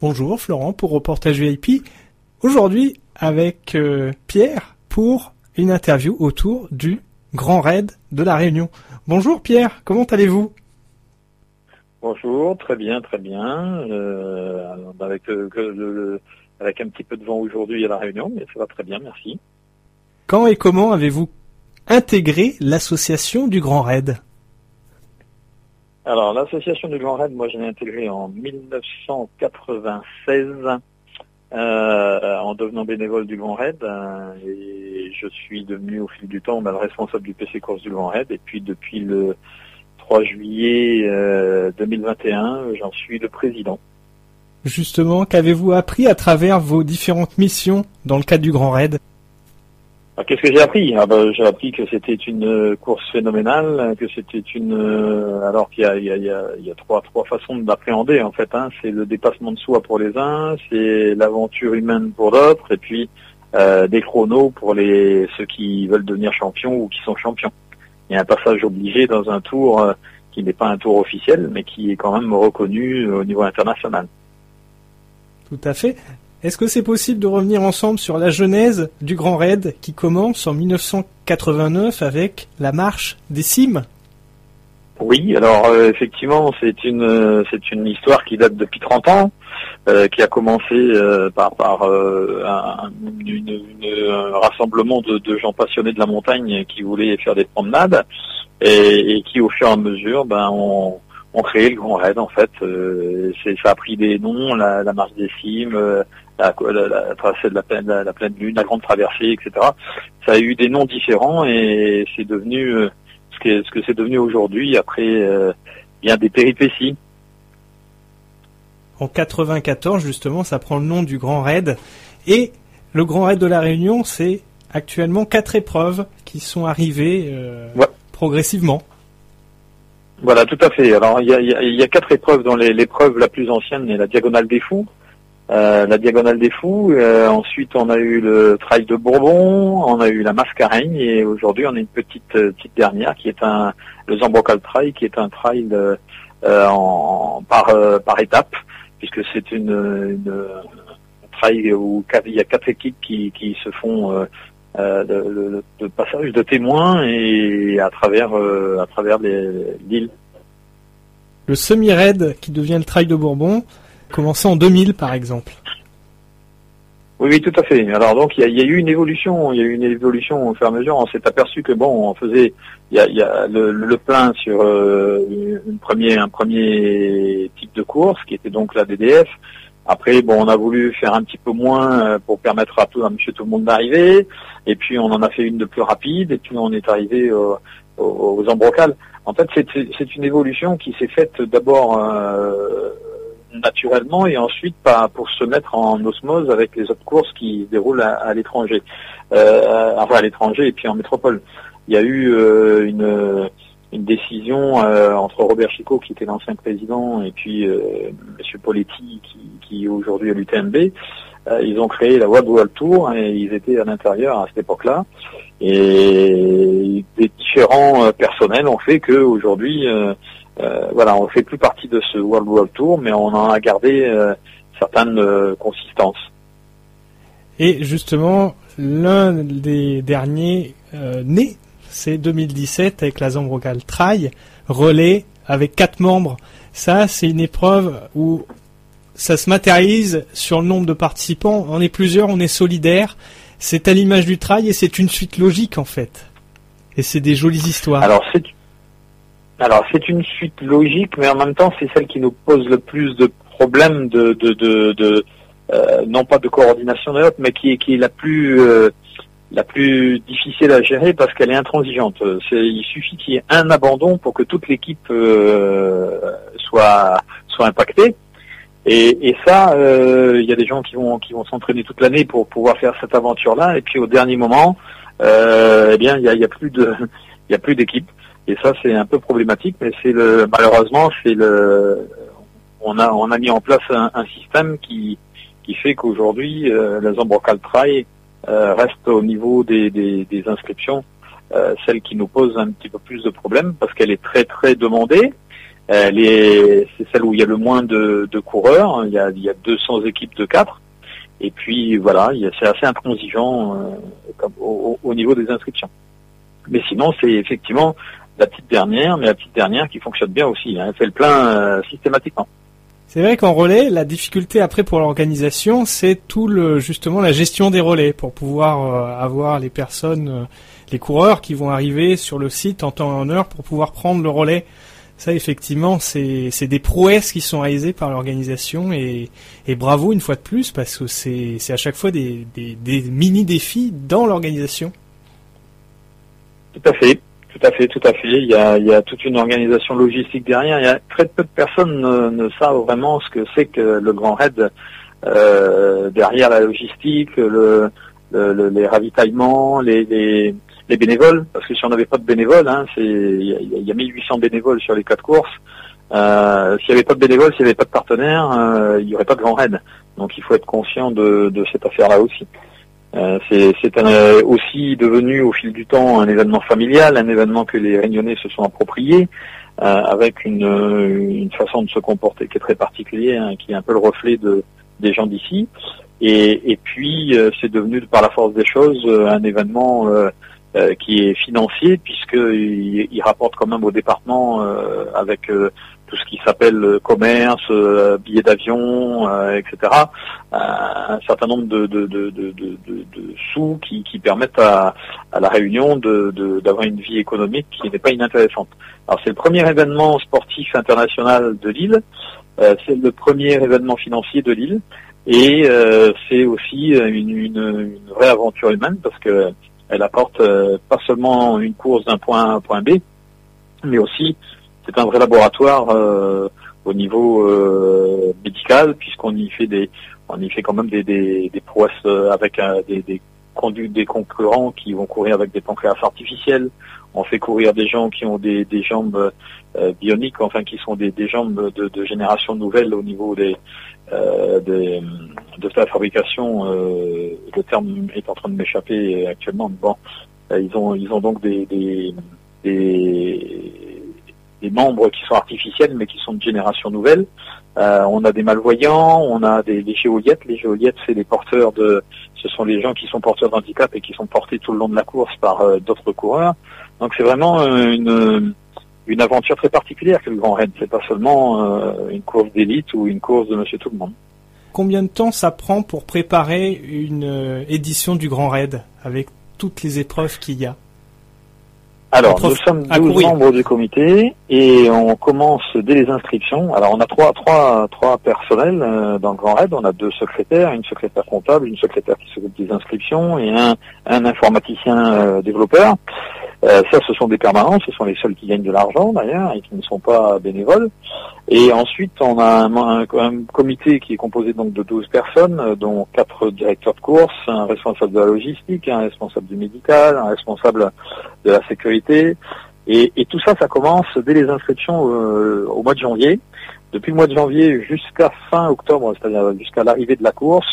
Bonjour Florent pour Reportage VIP. Aujourd'hui avec euh, Pierre pour une interview autour du Grand Raid de la Réunion. Bonjour Pierre, comment allez-vous? Bonjour, très bien, très bien. Euh, avec, euh, avec un petit peu de vent aujourd'hui à la Réunion, mais ça va très bien, merci. Quand et comment avez-vous intégré l'association du Grand Raid? Alors, l'association du Grand Raid, moi, je l'ai intégrée en 1996 euh, en devenant bénévole du Grand Raid. Euh, et je suis devenu au fil du temps bah, le responsable du PC Course du Grand Raid. Et puis, depuis le 3 juillet 2021, euh, j'en suis le président. Justement, qu'avez-vous appris à travers vos différentes missions dans le cadre du Grand Raid? Qu'est-ce que j'ai appris? Ah, bah, J'ai appris que c'était une euh, course phénoménale, que c'était une... Euh, alors qu'il y a, y a, trois, façons d'appréhender en fait. Hein. C'est le dépassement de soi pour les uns, c'est l'aventure humaine pour d'autres, et puis euh, des chronos pour les ceux qui veulent devenir champions ou qui sont champions. Il y a un passage obligé dans un tour qui n'est pas un tour officiel, mais qui est quand même reconnu au niveau international. Tout à fait. Est-ce que c'est possible de revenir ensemble sur la genèse du Grand Raid qui commence en 1989 avec la marche des cimes Oui, alors euh, effectivement, c'est une euh, c'est une histoire qui date depuis 30 ans, euh, qui a commencé par par un, rassemblement de, gens passionnés de la montagne qui voulaient faire des promenades et, qui au fur et à mesure, ben ont, créé le Grand Raid en fait. ça a pris des noms, la marche des cimes, la, traversée de la pleine, la, pleine lune, la grande traversée, etc. Ça a eu des noms différents et c'est devenu euh, ce que ce que c'est devenu aujourd'hui après euh, bien des péripéties. En 94 justement, ça prend le nom du Grand Raid et le Grand Raid de la Réunion, c'est actuellement quatre épreuves qui sont arrivées euh, progressivement. Voilà, tout à fait. Alors il y a, y a, quatre épreuves dont l'épreuve la plus ancienne est la Diagonale des Fous, euh, la Diagonale des Fous. Euh, ensuite, on a eu le Trail de Bourbon, on a eu la Mascareigne et aujourd'hui, on a une petite euh, petite dernière qui est un le Zambrocal Trail, qui est un trail en, par par étape, puisque c'est une, une trail où il y a quatre équipes qui, qui se font de, de, passage de témoins et à travers à travers l'île. Le semi-raid qui devient le Trail de Bourbon, commencé en 2000 par exemple. Oui, oui, tout à fait. Alors donc il y a, eu une évolution, il y a eu une évolution au fur et à mesure. On s'est aperçu que bon, on faisait, il y a, le, plein sur euh, une un premier type de course qui était donc la DDF. Après, bon, on a voulu faire un petit peu moins euh, pour permettre à tout, à Monsieur tout le monde d'arriver. Et puis on en a fait une de plus rapide. Et puis on est arrivé aux, aux embrocales. En fait, c'est une évolution qui s'est faite d'abord. Euh, naturellement et ensuite pas pour se mettre en osmose avec les autres courses qui se déroulent à, l'étranger, euh, enfin à l'étranger et puis en métropole. Il y a eu euh, une, une décision euh, entre Robert Chicot qui était l'ancien président et puis euh, Monsieur Poletti qui, qui aujourd'hui à l'UTMB. Euh, ils ont créé la World World Tour et ils étaient à l'intérieur à cette époque-là. Et des différents personnels ont fait que aujourd'hui euh, voilà, on ne fait plus partie de ce World World Tour, mais on en a gardé euh, certaines euh, consistances. Et justement, l'un des derniers nés, c'est 2017 avec la Zambrogal Trail, relais avec quatre membres. Ça, c'est une épreuve où ça se matérialise sur le nombre de participants. On est plusieurs, on est solidaires. C'est à l'image du trail et c'est une suite logique en fait. Et c'est des jolies histoires. Alors c'est alors c'est une suite logique, mais en même temps c'est celle qui nous pose le plus de problèmes de, de, de, euh, non pas de coordination de mais qui est, qui est la plus euh, la plus difficile à gérer parce qu'elle est intransigeante. il suffit qu'il y ait un abandon pour que toute l'équipe euh, soit soit impactée. Et, et ça, il y a des gens qui vont qui vont s'entraîner toute l'année pour pouvoir faire cette aventure-là, et puis au dernier moment, eh bien, il y a, y a plus de il y a plus d'équipe. Et ça, c'est un peu problématique, mais c'est le malheureusement, c'est le on a on a mis en place un, système qui qui fait qu'aujourd'hui euh, la Zambrocal Trail euh, reste au niveau des, des, des inscriptions euh, celle qui nous pose un petit peu plus de problèmes parce qu'elle est très très demandée. c'est celle où il y a le moins de, coureurs. Il y, a, il y a 200 équipes de 4. Et puis voilà, c'est assez intransigeant au, au, niveau des inscriptions. Mais sinon, c'est effectivement la petite dernière, mais la petite dernière qui fonctionne bien aussi. Hein. Elle fait le plein systématiquement. C'est vrai qu'en relais, la difficulté après pour l'organisation, c'est tout le justement la gestion des relais pour pouvoir euh, avoir les personnes, euh, les coureurs qui vont arriver sur le site en temps et en heure pour pouvoir prendre le relais. Ça, effectivement, c'est des prouesses qui sont réalisées par l'organisation et, et, bravo une fois de plus parce que c'est à chaque fois des, des, des mini défis dans l'organisation. Tout à fait. Tout à fait, tout à fait. Il y a, il y a toute une organisation logistique derrière. Il y a très peu de personnes ne, ne savent vraiment ce que c'est que le Grand Raid euh, derrière la logistique, le, le, les ravitaillements, les, les, les, bénévoles. Parce que si on n'avait pas de bénévoles, hein, c'est il y, y a 1800 bénévoles sur les quatre courses. Euh, s'il n'y avait pas de bénévoles, s'il n'y avait pas de partenaires, euh, il n'y aurait pas de Grand Raid. Donc il faut être conscient de, de cette affaire-là aussi. Euh, c'est euh, aussi devenu au fil du temps un événement familial, un événement que les Réunionnais se sont appropriés, euh, avec une, une, façon de se comporter qui est très particulière, hein, qui est un peu le reflet de, des gens d'ici. Et, et, puis c'est devenu par la force des choses un événement qui est financier puisqu'il il rapporte quand même au département avec tout ce qui s'appelle euh, commerce, euh, billets d'avion, euh, etc. un certain nombre de, de, de, de sous qui, qui, permettent à, à la Réunion d'avoir une vie économique qui n'est pas inintéressante. Alors c'est le premier événement sportif international de l'île, c'est le premier événement financier de l'île, et c'est aussi une, une, une, vraie aventure humaine parce que elle apporte pas seulement une course d'un point A à un point B, mais aussi c'est un vrai laboratoire euh, au niveau euh, médical puisqu'on y fait des on y fait quand même des, des, des prouesses euh, avec des, des des concurrents qui vont courir avec des pancréas artificiels. On fait courir des gens qui ont des, des jambes bioniques, enfin qui sont des, des jambes de, de, génération nouvelle au niveau des, des de la fabrication. le terme est en train de m'échapper actuellement. Bon, ils ont ils ont donc des, des, des membres qui sont artificiels mais qui sont de génération nouvelle. Euh, on a des malvoyants, on a des, des géoliettes. Les géoliettes, c'est les porteurs de, ce sont les gens qui sont porteurs d'handicap et qui sont portés tout le long de la course par euh, d'autres coureurs. Donc c'est vraiment euh, une, une aventure très particulière que le Grand Raid. C'est pas seulement une course d'élite ou une course de Monsieur Tout le Monde. Combien de temps ça prend pour préparer une édition du Grand Raid avec toutes les épreuves qu'il y a? Alors, nous sommes 12 membres du comité et on commence dès les inscriptions. Alors, on a trois, trois, trois personnels euh, dans le Grand Raid. On a deux secrétaires, une secrétaire comptable, une secrétaire qui s'occupe des inscriptions et un, un informaticien euh, développeur. Euh, ça, ce sont des permanents, ce sont les seuls qui gagnent de l'argent d'ailleurs et qui ne sont pas bénévoles. Et ensuite, on a un, comité qui est composé donc de 12 personnes, euh, dont quatre directeurs de course, un responsable de la logistique, un responsable du médical, un responsable de la sécurité. Et, et tout ça, ça commence dès les inscriptions euh, au mois de janvier. Depuis le mois de janvier jusqu'à fin octobre, c'est-à-dire jusqu'à l'arrivée de la course,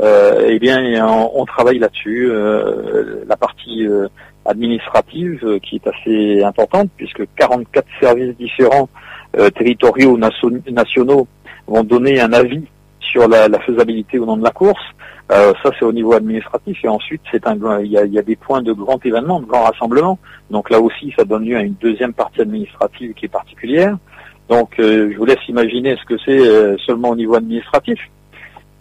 euh, eh bien, on, on travaille là-dessus. Euh, la partie administrative euh, qui est assez importante puisque 44 services différents euh, territoriaux nationaux vont donner un avis sur la, faisabilité ou non de la course. Euh, ça c'est au niveau administratif et ensuite c'est un il y, a, y a des points de grand événement, de grand rassemblement. Donc là aussi ça donne lieu à une deuxième partie administrative qui est particulière. Donc je vous laisse imaginer ce que c'est seulement au niveau administratif.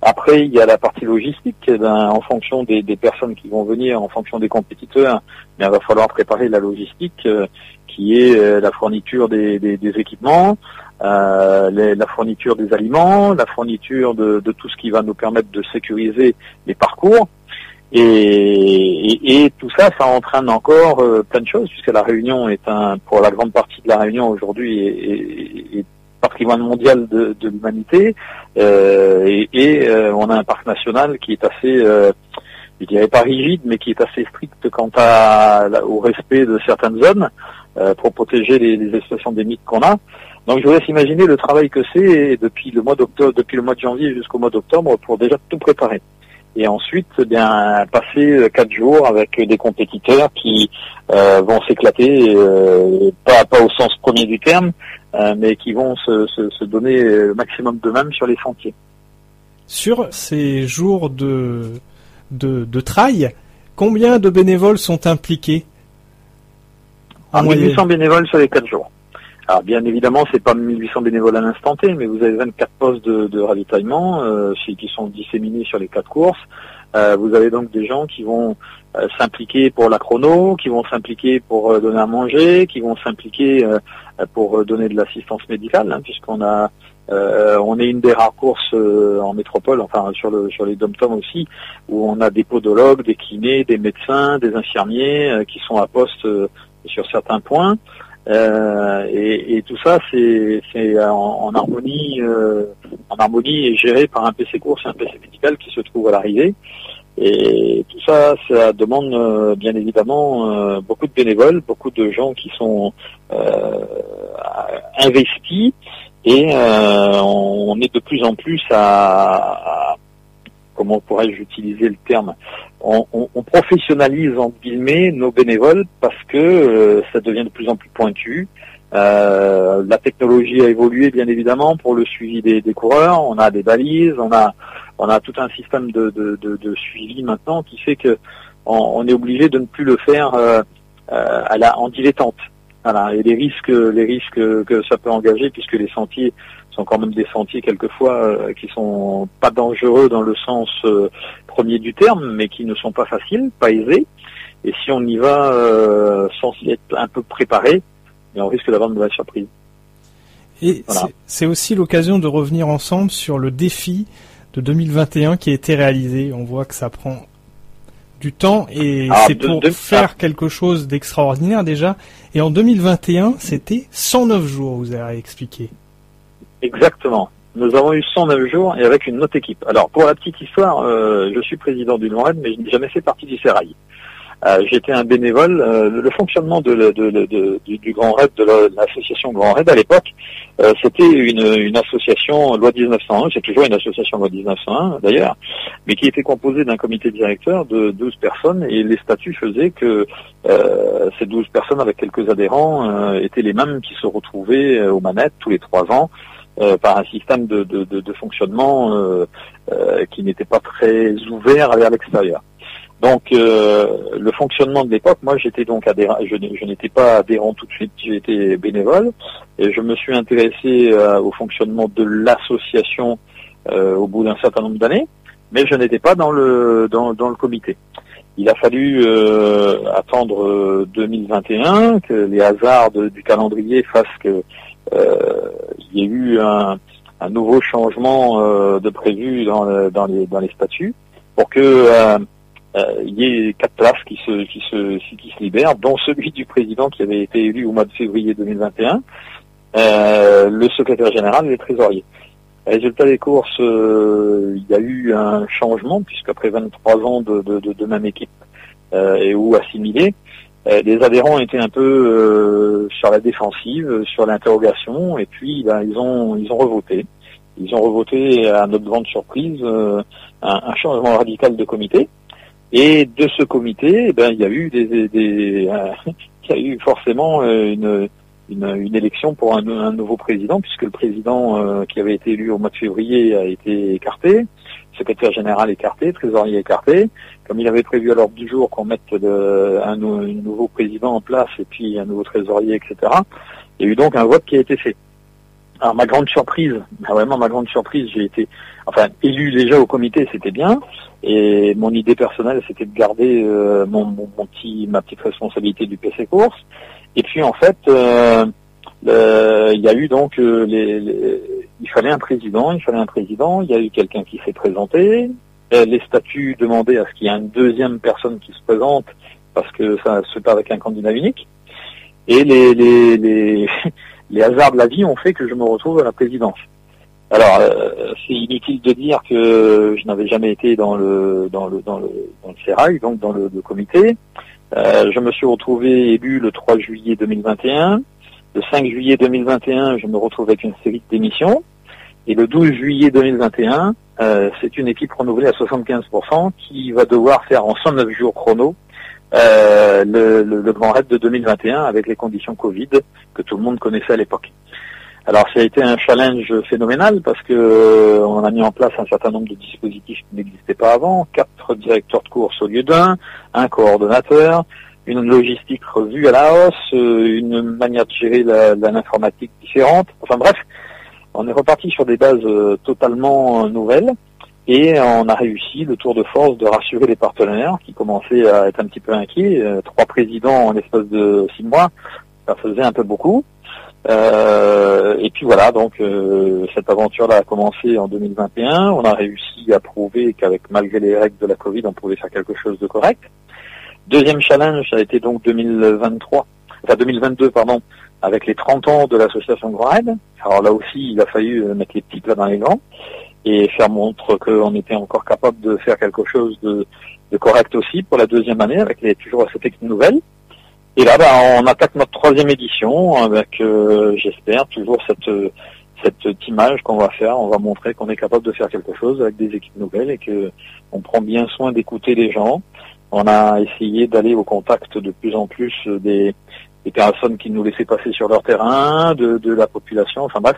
Après, il y a la partie logistique. Eh ben, en fonction des, personnes qui vont venir, en fonction des compétiteurs, il va falloir préparer la logistique, euh, qui est euh, la fourniture des, équipements, euh, la fourniture des aliments, la fourniture de, tout ce qui va nous permettre de sécuriser les parcours. Et, tout ça, ça entraîne encore plein de choses, puisque la Réunion est un, pour la grande partie de la Réunion aujourd'hui, est, patrimoine mondial de, l'humanité euh, et, euh, on a un parc national qui est assez euh, je dirais pas rigide mais qui est assez strict quant à, au respect de certaines zones pour protéger les, les espèces endémiques qu'on a. Donc je vous laisse imaginer le travail que c'est depuis le mois d'octobre depuis le mois de janvier jusqu'au mois d'octobre pour déjà tout préparer et ensuite eh bien passer quatre jours avec des compétiteurs qui vont s'éclater, pas, pas au sens premier du terme, mais qui vont se, se, se donner le maximum d'eux-mêmes sur les sentiers. Sur ces jours de, de, de trail, combien de bénévoles sont impliqués? En 1800 bénévoles sur les 4 jours. Alors bien évidemment, c'est pas 1800 bénévoles à l'instant T, mais vous avez 24 postes de, ravitaillement euh, qui sont disséminés sur les quatre courses. Euh, vous avez donc des gens qui vont euh, s'impliquer pour la chrono, qui vont s'impliquer pour donner à manger, qui vont s'impliquer pour donner de l'assistance médicale, hein, puisqu'on a on est une des rares courses en métropole, enfin sur sur les dom aussi, où on a des podologues, des kinés, des médecins, des infirmiers qui sont à poste sur certains points. Euh, et, tout ça, c'est en, harmonie, euh, en harmonie et géré par un PC course et un PC médical qui se trouve à l'arrivée. Et tout ça, ça demande euh, bien évidemment beaucoup de bénévoles, beaucoup de gens qui sont investis, et on, est de plus en plus à comment pourrais-je utiliser le terme on, professionnalise en guillemets nos bénévoles parce que euh, ça devient de plus en plus pointu. Euh, la technologie a évolué bien évidemment pour le suivi des, coureurs. On a des balises, on a on a tout un système de, de, suivi maintenant qui fait que on, est obligé de ne plus le faire euh, à la en dilettante. Voilà. Et les risques les risques que ça peut engager puisque les sentiers sont quand même des sentiers quelquefois euh, qui sont pas dangereux dans le sens euh, premier du terme, mais qui ne sont pas faciles, pas aisés. Et si on y va euh, sans y être un peu préparé, on risque d'avoir de nouvelles surprises. Et c'est aussi l'occasion de revenir ensemble sur le défi de 2021 qui a été réalisé. On voit que ça prend du temps et ah, c'est pour faire ah. quelque chose d'extraordinaire déjà. Et en 2021, c'était 109 jours, vous avez expliqué. Exactement. Nous avons eu 109 jours et avec une autre équipe. Alors pour la petite histoire, euh, je suis président du Lorraine, mais je n'ai jamais fait partie du Sérail. Euh, J'étais un bénévole. Euh, le fonctionnement de, du, Grand Raid, de l'association Grand Raid à l'époque, euh, c'était une, association loi 1901, c'est toujours une association loi 1901 d'ailleurs, mais qui était composée d'un comité directeur de 12 personnes et les statuts faisaient que ces 12 personnes avec quelques adhérents étaient les mêmes qui se retrouvaient aux manettes tous les trois ans euh, par un système de, de, de, fonctionnement euh, euh, qui n'était pas très ouvert vers l'extérieur. Donc le fonctionnement de l'époque, moi j'étais donc adhérent, je, n'étais pas adhérent tout de suite, été bénévole et je me suis intéressé au fonctionnement de l'association au bout d'un certain nombre d'années, mais je n'étais pas dans le dans, dans le comité. Il a fallu attendre 2021 que les hasards du calendrier fassent que euh, il y a eu un, nouveau changement euh, de prévu dans, dans, les, dans les statuts pour que euh, il y ait quatre places qui se, qui se, qui se libèrent, dont celui du président qui avait été élu au mois de février 2021, le secrétaire général et les trésoriers. Résultat des courses, il y a eu un changement, puisqu'après 23 ans de, de, de, même équipe et ou assimilé, euh, les adhérents étaient un peu euh, sur la défensive, sur l'interrogation, et puis ben, ils ont ils ont revoté. Ils ont revoté à notre grande surprise euh, un, changement radical de comité. Et de ce comité, ben, il y a eu des, des, il y a eu forcément une, une, élection pour un, un, nouveau président, puisque le président qui avait été élu au mois de février a été écarté secrétaire général écarté, trésorier écarté. Comme il avait prévu à l'ordre du jour qu'on mette un, nouveau président en place et puis un nouveau trésorier, etc., il y a eu donc un vote qui a été fait. Alors ma grande surprise, bah, vraiment ma grande surprise, j'ai été, enfin élu déjà au comité, c'était bien, et mon idée personnelle, c'était de garder euh, mon, petit, ma petite responsabilité du PC course. Et puis en fait, euh, il y a eu donc euh, les il fallait un président, il fallait un président, il y a eu quelqu'un qui s'est présenté, euh, les statuts demandaient à ce qu'il y ait une deuxième personne qui se présente parce que ça se fait avec un candidat unique. Et les, les, les, les, hasards de la vie ont fait que je me retrouve à la présidence. Alors, euh, c'est inutile de dire que je n'avais jamais été dans le dans le dans le dans le Sérail, donc dans le, comité. Euh, je me suis retrouvé élu le 3 juillet 2021. Le 5 juillet 2021, je me retrouve avec une série de démissions. Et le 12 juillet 2021, euh, c'est une équipe renouvelée à 75% qui va devoir faire en 109 jours chrono euh, le, Grand Raid de 2021 avec les conditions Covid que tout le monde connaissait à l'époque. Alors ça a été un challenge phénoménal parce que euh, on a mis en place un certain nombre de dispositifs qui n'existaient pas avant, quatre directeurs de course au lieu d'un, un coordonnateur, une logistique revue à la hausse, euh, une manière de gérer l'informatique différente. Enfin bref, on est reparti sur des bases euh, totalement nouvelles et on a réussi le tour de force de rassurer les partenaires qui commençaient à être un petit peu inquiets. Euh, trois présidents en l'espace de six mois, ça faisait un peu beaucoup. Euh, et puis voilà, donc euh, cette aventure-là a commencé en 2021. On a réussi à prouver qu'avec malgré les règles de la Covid, on pouvait faire quelque chose de correct. Deuxième challenge, ça a été donc 2023, enfin 2022, pardon, avec les 30 ans de l'association Grand. Alors là aussi, il a fallu mettre les petits plats dans les grands et faire montre qu'on était encore capable de faire quelque chose de, correct aussi pour la deuxième année avec les, toujours cette équipe nouvelle. Et là, bah, on attaque notre troisième édition avec, euh, j'espère, toujours cette cette image qu'on va faire. On va montrer qu'on est capable de faire quelque chose avec des équipes nouvelles et que on prend bien soin d'écouter les gens. On a essayé d'aller au contact de plus en plus des, des personnes qui nous laissaient passer sur leur terrain, de, de la population. Enfin bref,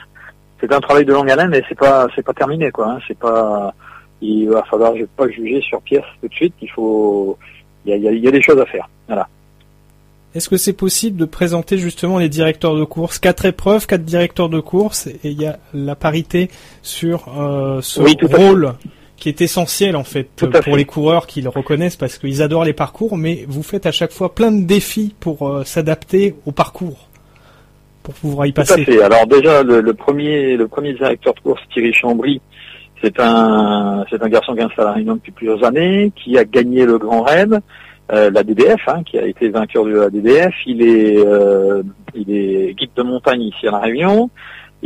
c'est un travail de longue haleine, mais c'est pas c'est pas terminé quoi. Hein. C'est pas il va falloir pas juger sur pièce tout de suite. Il faut il y a, y a, des choses à faire. Voilà. Est-ce que c'est possible de présenter justement les directeurs de course? Quatre épreuves, quatre directeurs de course, et il y a la parité sur euh, ce rôle qui est essentiel en fait pour les coureurs qui le reconnaissent parce qu'ils adorent les parcours, mais vous faites à chaque fois plein de défis pour euh, s'adapter au parcours pour pouvoir y passer. Tout Alors déjà, le, premier, le premier directeur de course, Thierry Chambry, c'est un, c'est un garçon qui est installé à Réunion depuis plusieurs années, qui a gagné le Grand Raid, euh, la DDF, hein, qui a été vainqueur de la DDF. Il est, euh, il est guide de montagne ici à la Réunion.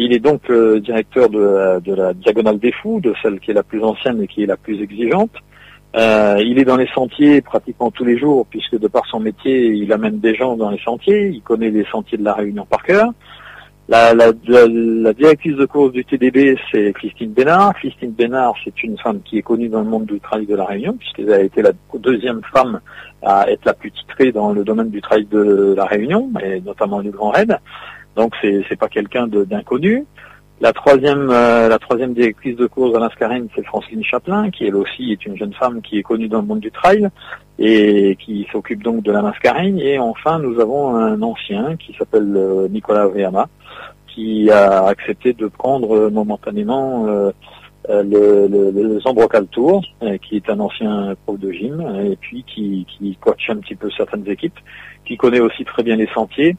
Il est donc euh, directeur de la, Diagonale des Fous, de celle qui est la plus ancienne et qui est la plus exigeante. Euh, il est dans les sentiers pratiquement tous les jours, puisque de par son métier, il amène des gens dans les sentiers. Il connaît les sentiers de la Réunion par cœur. La, la, directrice de course du TDB, c'est Christine Bénard. Christine Bénard, c'est une femme qui est connue dans le monde du trail de la Réunion, puisqu'elle a été la deuxième femme à être la plus titrée dans le domaine du trail de la Réunion, et notamment du Grand Raid. Donc c'est, c'est pas quelqu'un d'inconnu. La troisième, euh, la troisième directrice de course de l'Ascarine, c'est Francine Chaplin, qui elle aussi est une jeune femme qui est connue dans le monde du trail et qui s'occupe donc de la mascarine. Et enfin, nous avons un ancien qui s'appelle euh, Nicolas Vriama, qui a accepté de prendre momentanément euh, le, le, le Tour, qui est un ancien prof de gym, et puis qui, qui coach un petit peu certaines équipes, qui connaît aussi très bien les sentiers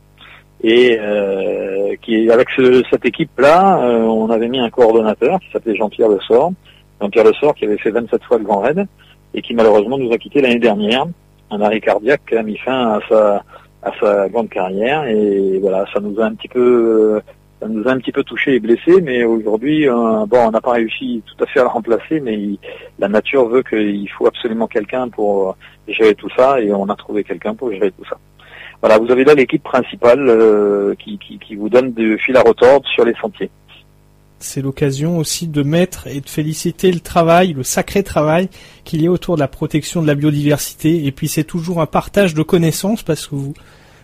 et euh, qui avec cette équipe-là, euh, on avait mis un coordonnateur qui s'appelait Jean-Pierre Le Sort. Jean-Pierre Le Sort qui avait fait 27 fois le Grand Raid et qui malheureusement nous a quitté l'année dernière. Un arrêt cardiaque a mis fin à sa à sa grande carrière et voilà, ça nous a un petit peu ça nous a un petit peu touché et blessé, mais aujourd'hui, euh, bon, on n'a pas réussi tout à fait à le remplacer, mais la nature veut qu'il faut absolument quelqu'un pour gérer tout ça, et on a trouvé quelqu'un pour gérer tout ça. Voilà, vous avez là l'équipe principale euh, qui, qui, vous donne du fil à retordre sur les sentiers. C'est l'occasion aussi de mettre et de féliciter le travail, le sacré travail qu'il y a autour de la protection de la biodiversité. Et puis c'est toujours un partage de connaissances parce que vous,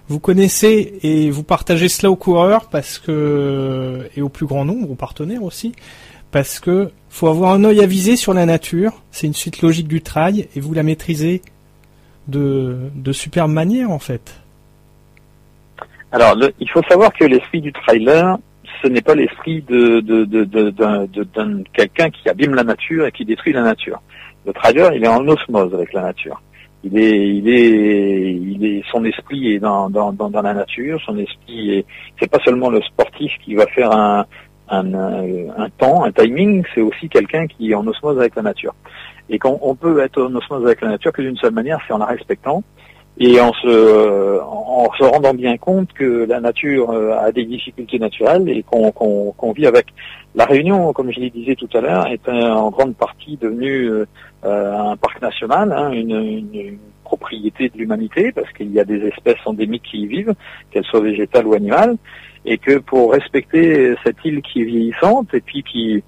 vous connaissez et vous partagez cela aux coureurs parce que et au plus grand nombre, aux partenaires aussi, parce que faut avoir un œil avisé sur la nature. C'est une suite logique du trail et vous la maîtrisez de, de superbe manière en fait. Alors, il faut savoir que l'esprit du trailer, ce n'est pas l'esprit de, de, quelqu'un qui abîme la nature et qui détruit la nature. Le trailer, il est en osmose avec la nature. Il est, il est, il est, son esprit est dans, la nature. Son esprit est, c'est pas seulement le sportif qui va faire un temps, un timing, c'est aussi quelqu'un qui est en osmose avec la nature. Et qu'on on peut être en osmose avec la nature que d'une seule manière, c'est en la respectant et en se, en se rendant bien compte que la nature euh, a des difficultés naturelles et qu'on vit avec. La Réunion, comme je l'ai disais tout à l'heure, est en grande partie devenue euh, un parc national, hein, une, une, propriété de l'humanité, parce qu'il y a des espèces endémiques qui y vivent, qu'elles soient végétales ou animales. et que pour respecter cette île qui est vieillissante et puis qui,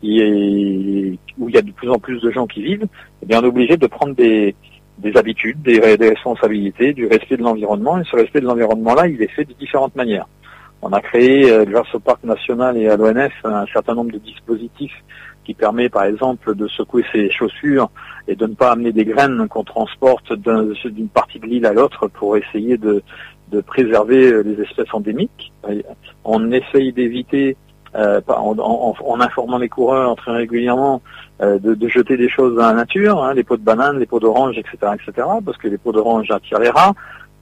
qui est, où il y a de plus en plus de gens qui vivent, eh bien on est obligé de prendre des, des habitudes, des, responsabilités, du respect de l'environnement. Et ce respect de l'environnement-là, il est fait de différentes manières. On a créé, euh, grâce au Parc national et à l'ONF, un certain nombre de dispositifs qui permet, par exemple, de secouer ses chaussures et de ne pas amener des graines qu'on transporte d'une partie de l'île à l'autre pour essayer de, de préserver euh, les espèces endémiques. On essaye d'éviter, euh, en, en, en, informant les coureurs très régulièrement, euh, de, de, jeter des choses dans la nature, hein, les pots de bananes, les pots d'orange, etc., etc., parce que les pots d'orange attirent les rats,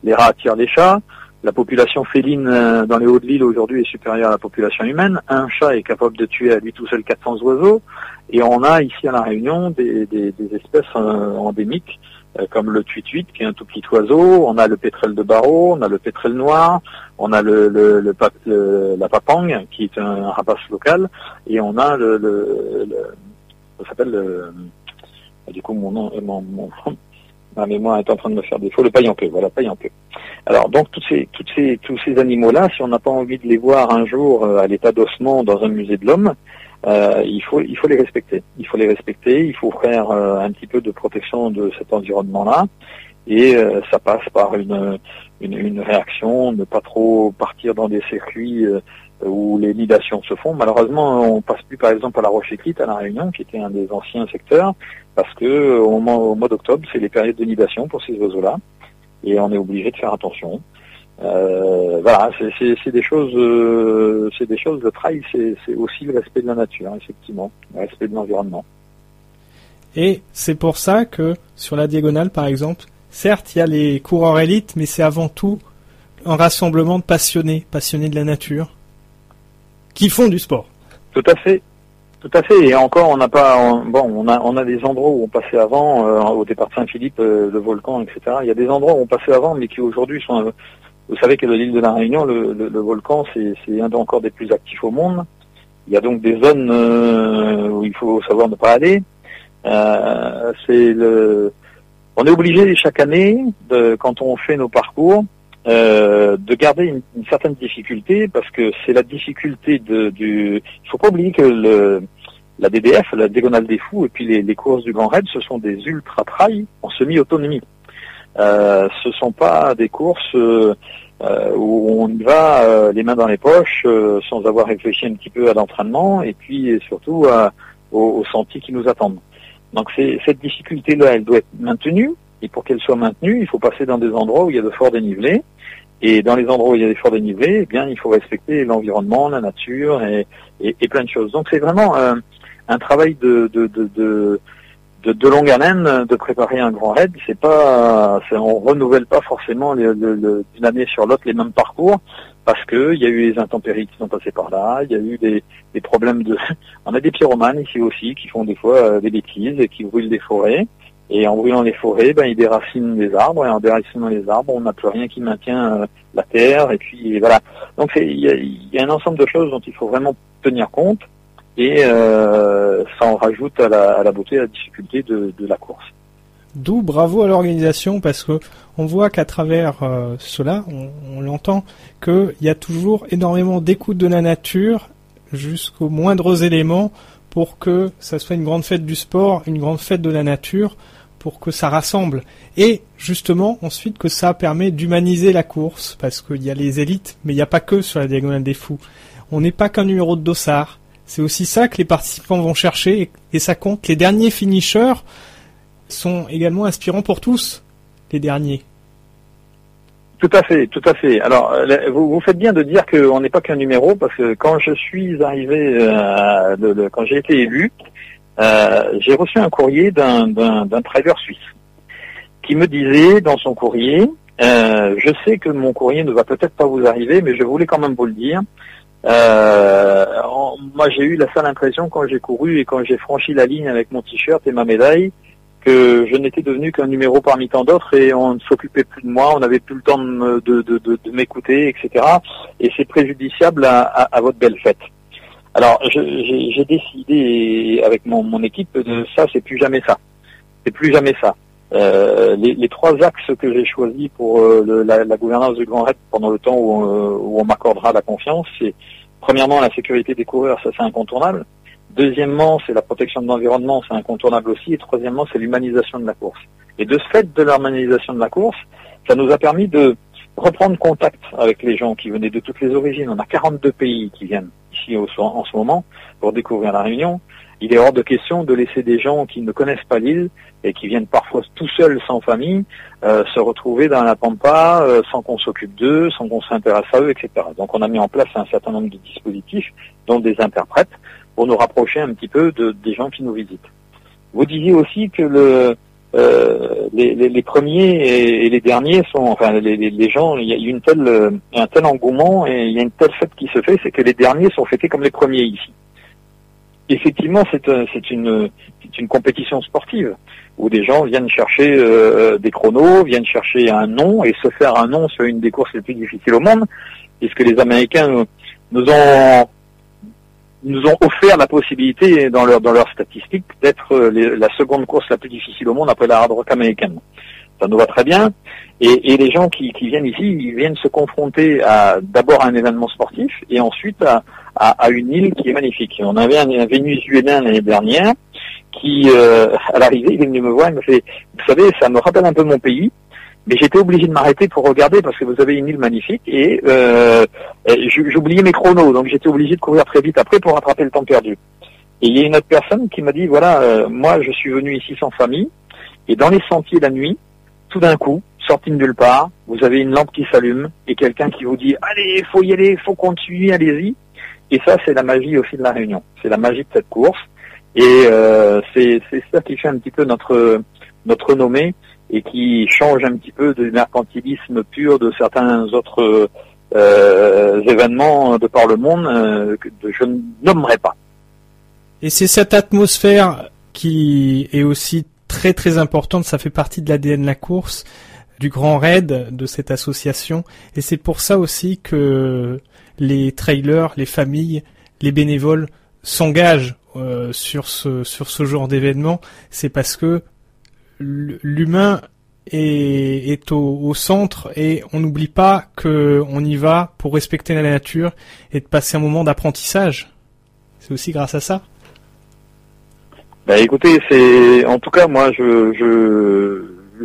les rats attirent les chats. La population féline euh, dans les hauts de l'île aujourd'hui est supérieure à la population humaine. Un chat est capable de tuer à lui tout seul 400 oiseaux. Et on a ici à La Réunion des, des, des espèces euh, endémiques comme le tuituit qui est un tout petit oiseau, on a le pétrel de barreau, on a le pétrel noir, on a le, le, le, la papang qui est un, rapace local, et on a le, le ça s'appelle euh, du coup mon nom, euh, mon, mon, ma mémoire est en train de me faire défaut, le paillanqueux, voilà, paillanqueux. Alors donc toutes ces, toutes ces, tous ces animaux-là, si on n'a pas envie de les voir un jour euh, à l'état d'ossement dans un musée de l'homme, euh, il faut il faut les respecter. Il faut les respecter. Il faut faire euh, un petit peu de protection de cet environnement-là, et euh, ça passe par une, une, une réaction, ne pas trop partir dans des circuits où les nidations se font. Malheureusement, on passe plus par exemple à la Roche-Éclite à la Réunion, qui était un des anciens secteurs, parce que au mois, au mois d'octobre, c'est les périodes de nidation pour ces oiseaux-là, et on est obligé de faire attention. Euh, voilà, c'est des choses, euh, c'est des choses. Le trail, c'est aussi le respect de la nature, effectivement, le respect de l'environnement. Et c'est pour ça que sur la diagonale, par exemple, certes, il y a les coureurs élites, mais c'est avant tout un rassemblement de passionnés, passionnés de la nature, qui font du sport. Tout à fait. Tout à fait. Et encore, on n'a pas, bon, on a, on a des endroits où on passait avant, euh, au départ de Saint-Philippe, euh, le volcan, etc. Il y a des endroits où on passait avant, mais qui aujourd'hui sont, vous savez que l'île de la Réunion, le, le, volcan, c'est un encore des plus actifs au monde. Il y a donc des zones euh, où il faut savoir ne pas aller. c'est le, on est obligé chaque année, de, quand on fait nos parcours, euh, de garder une, certaine difficulté parce que c'est la difficulté de, du. Il faut pas oublier que le, la DDF, la Diagonale des Fous, et puis les, les courses du Grand Raid, ce sont des ultra trails en semi-autonomie. Euh, ce sont pas des courses euh, où on y va euh, les mains dans les poches euh, sans avoir réfléchi un petit peu à l'entraînement et puis surtout aux, aux sentiers qui nous attendent. Donc cette difficulté-là, elle doit être maintenue. Et pour qu'elle soit maintenue, il faut passer dans des endroits où il y a de forts dénivelés. Et dans les endroits où il y a des forts dénivelés, eh bien, il faut respecter l'environnement, la nature et, et, et, plein de choses. Donc c'est vraiment un, un travail de, de, de de, de, longue haleine de préparer un grand raid. C'est pas, on renouvelle pas forcément d'une année sur l'autre les mêmes parcours parce que il y a eu les intempéries qui sont passées par là, il y a eu des, des problèmes de, on a des pyromanes ici aussi qui font des fois euh, des bêtises et qui brûlent des forêts. Et en brûlant les forêts, ben, ils déracinent les arbres, et en déracinant les arbres, on n'a plus rien qui maintient euh, la terre, et puis voilà. Donc il y a, un ensemble de choses dont il faut vraiment tenir compte, et euh, ça en rajoute à la, à la beauté, à la difficulté de, la course. D'où bravo à l'organisation parce que on voit qu'à travers euh, cela, on, on l'entend, qu'il y a toujours énormément d'écoute de la nature jusqu'aux moindres éléments pour que ça soit une grande fête du sport, une grande fête de la nature, pour que ça rassemble. Et justement, ensuite, que ça permet d'humaniser la course, parce qu'il y a les élites, mais il n'y a pas que sur la diagonale des fous. On n'est pas qu'un numéro de dossard. C'est aussi ça que les participants vont chercher, et ça compte. Les derniers finishers sont également inspirants pour tous, les derniers. Tout à fait, tout à fait. Alors, euh, vous, faites bien de dire qu'on n'est pas qu'un numéro, parce que quand je suis arrivé, euh, quand j'ai été élu, euh, j'ai reçu un courrier d'un driver suisse qui me disait dans son courrier, je sais que mon courrier ne va peut-être pas vous arriver, mais je voulais quand même vous le dire. Euh, moi, j'ai eu la seule impression quand j'ai couru et quand j'ai franchi la ligne avec mon t-shirt et ma médaille que je n'étais devenu qu'un numéro parmi tant d'autres et on ne s'occupait plus de moi, on n'avait plus le temps de, de, m'écouter, etc. Et c'est préjudiciable à votre belle fête. Alors, j'ai décidé avec mon, mon, équipe de ça, c'est plus jamais ça. C'est plus jamais ça. Euh, les, les, trois axes que j'ai choisis pour euh, la, la, gouvernance du Grand Raid pendant le temps où on, où on m'accordera la confiance, c'est premièrement la sécurité des coureurs, ça c'est incontournable. Deuxièmement, c'est la protection de l'environnement, c'est incontournable aussi. Et troisièmement, c'est l'humanisation de la course. Et de ce fait de l'humanisation de la course, ça nous a permis de reprendre contact avec les gens qui venaient de toutes les origines. On a 42 pays qui viennent ici en ce moment pour découvrir la Réunion. Il est hors de question de laisser des gens qui ne connaissent pas l'île et qui viennent parfois tout seuls, sans famille, euh, se retrouver dans la pampa euh, sans qu'on s'occupe d'eux, sans qu'on s'intéresse à eux, etc. Donc on a mis en place un certain nombre de dispositifs, dont des interprètes, pour nous rapprocher un petit peu de, des gens qui nous visitent. Vous disiez aussi que euh, les, premiers et, les derniers sont, enfin, les, les, gens, il y a une telle, un tel engouement et il y a une telle fête qui se fait, c'est que les derniers sont fêtés comme les premiers ici. Effectivement, c'est c'est une, une compétition sportive où des gens viennent chercher euh, des chronos, viennent chercher un nom et se faire un nom sur une des courses les plus difficiles au monde, puisque les Américains nous ont nous ont offert la possibilité dans leur dans leurs statistiques d'être euh, la seconde course la plus difficile au monde après la hard rock américaine. Ça nous va très bien. Et, et les gens qui, qui, viennent ici, ils viennent se confronter à d'abord à un événement sportif et ensuite à, à, une île qui est magnifique. On avait un, un Vénézuélien l'année dernière qui, euh, à l'arrivée, il est venu me voir, il me fait, vous savez, ça me rappelle un peu mon pays. Mais j'étais obligé de m'arrêter pour regarder parce que vous avez une île magnifique et euh, j'oubliais mes chronos, donc j'étais obligé de courir très vite après pour rattraper le temps perdu. Et il y a une autre personne qui m'a dit voilà, euh, moi je suis venu ici sans famille et dans les sentiers la nuit, tout d'un coup, sorti de nulle part, vous avez une lampe qui s'allume et quelqu'un qui vous dit allez, faut y aller, faut continuer, allez-y. Et ça, c'est la magie aussi de la Réunion. C'est la magie de cette course. Et euh, c'est ça qui fait un petit peu notre notre renommée et qui change un petit peu du mercantilisme pur de certains autres euh, événements de par le monde euh, que je ne nommerai pas. Et c'est cette atmosphère qui est aussi très très importante, ça fait partie de l'ADN de la course, du grand raid de cette association, et c'est pour ça aussi que les trailers, les familles, les bénévoles s'engagent euh, sur ce sur ce genre d'événement, c'est parce que l'humain est, est au, centre et on n'oublie pas que on y va pour respecter la nature et de passer un moment d'apprentissage. C'est aussi grâce à ça. Bah écoutez, c'est en tout cas moi je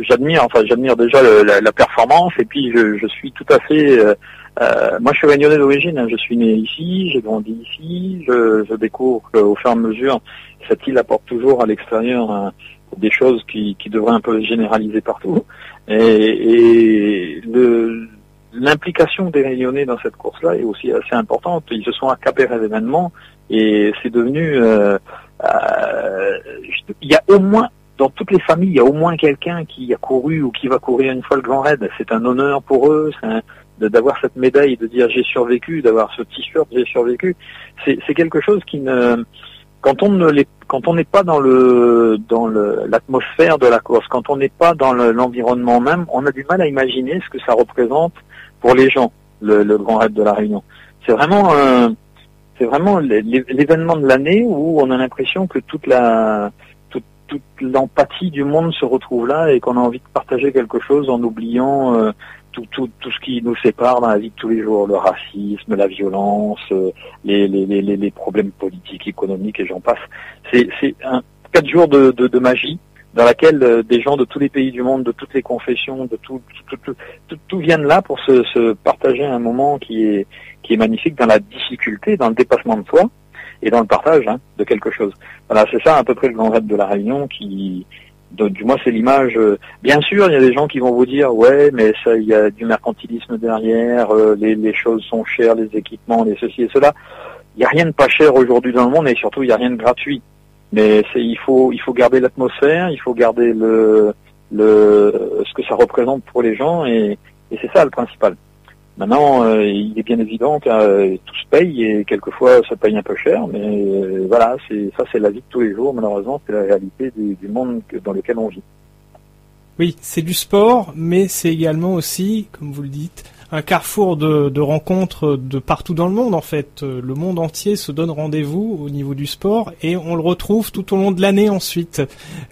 j'admire enfin j'admire déjà la, performance et puis je, je suis tout à fait euh, euh, moi je suis réunionnais d'origine, hein. je suis né ici, j'ai grandi ici, je, je découvre qu'au fur et à mesure cette île apporte toujours à l'extérieur un, des choses qui, qui devraient un peu généraliser partout. Et, et l'implication des Réunionnais dans cette course-là est aussi assez importante. Ils se sont accaparés à l'événement et c'est devenu... Euh, euh, il y a au moins dans toutes les familles, il y a au moins quelqu'un qui a couru ou qui va courir une fois le Grand Raid. C'est un honneur pour eux, d'avoir cette médaille, de dire j'ai survécu, d'avoir ce t-shirt j'ai survécu. C'est quelque chose qui ne quand on ne quand on n'est pas dans le dans l'atmosphère de la course, quand on n'est pas dans l'environnement même, on a du mal à imaginer ce que ça représente pour les gens, le, Grand Raid de la Réunion. C'est vraiment c'est vraiment l'événement de l'année où on a l'impression que toute la toute, toute l'empathie du monde se retrouve là et qu'on a envie de partager quelque chose en oubliant euh, tout, tout, tout ce qui nous sépare dans la vie de tous les jours, le racisme, la violence, euh, les, les, les, les problèmes politiques, économiques et j'en passe. C'est, c'est un quatre jours de, de, de, magie dans laquelle euh, des gens de tous les pays du monde, de toutes les confessions, de tout, tout, tout, tout, viennent là pour se, se, partager un moment qui est, qui est magnifique dans la difficulté, dans le dépassement de soi et dans le partage hein, de quelque chose. Voilà, c'est ça à peu près le grand rêve de la Réunion qui, du moins c'est l'image. Euh, bien sûr, il y a des gens qui vont vous dire ouais, mais ça, il y a du mercantilisme derrière, euh, les, les, choses sont chères, les équipements, les ceci et cela. Il n'y a rien de pas cher aujourd'hui dans le monde et surtout il n'y a rien de gratuit. Mais c'est il faut il faut garder l'atmosphère, il faut garder le le ce que ça représente pour les gens et, et c'est ça le principal. Maintenant, euh, il est bien évident que euh, tout se paye et quelquefois ça paye un peu cher, mais euh, voilà, c'est ça c'est la vie de tous les jours, malheureusement, c'est la réalité du, monde dans lequel on vit. Oui, c'est du sport, mais c'est également aussi, comme vous le dites, un carrefour de, de, rencontres de partout dans le monde en fait. Le monde entier se donne rendez-vous au niveau du sport et on le retrouve tout au long de l'année ensuite.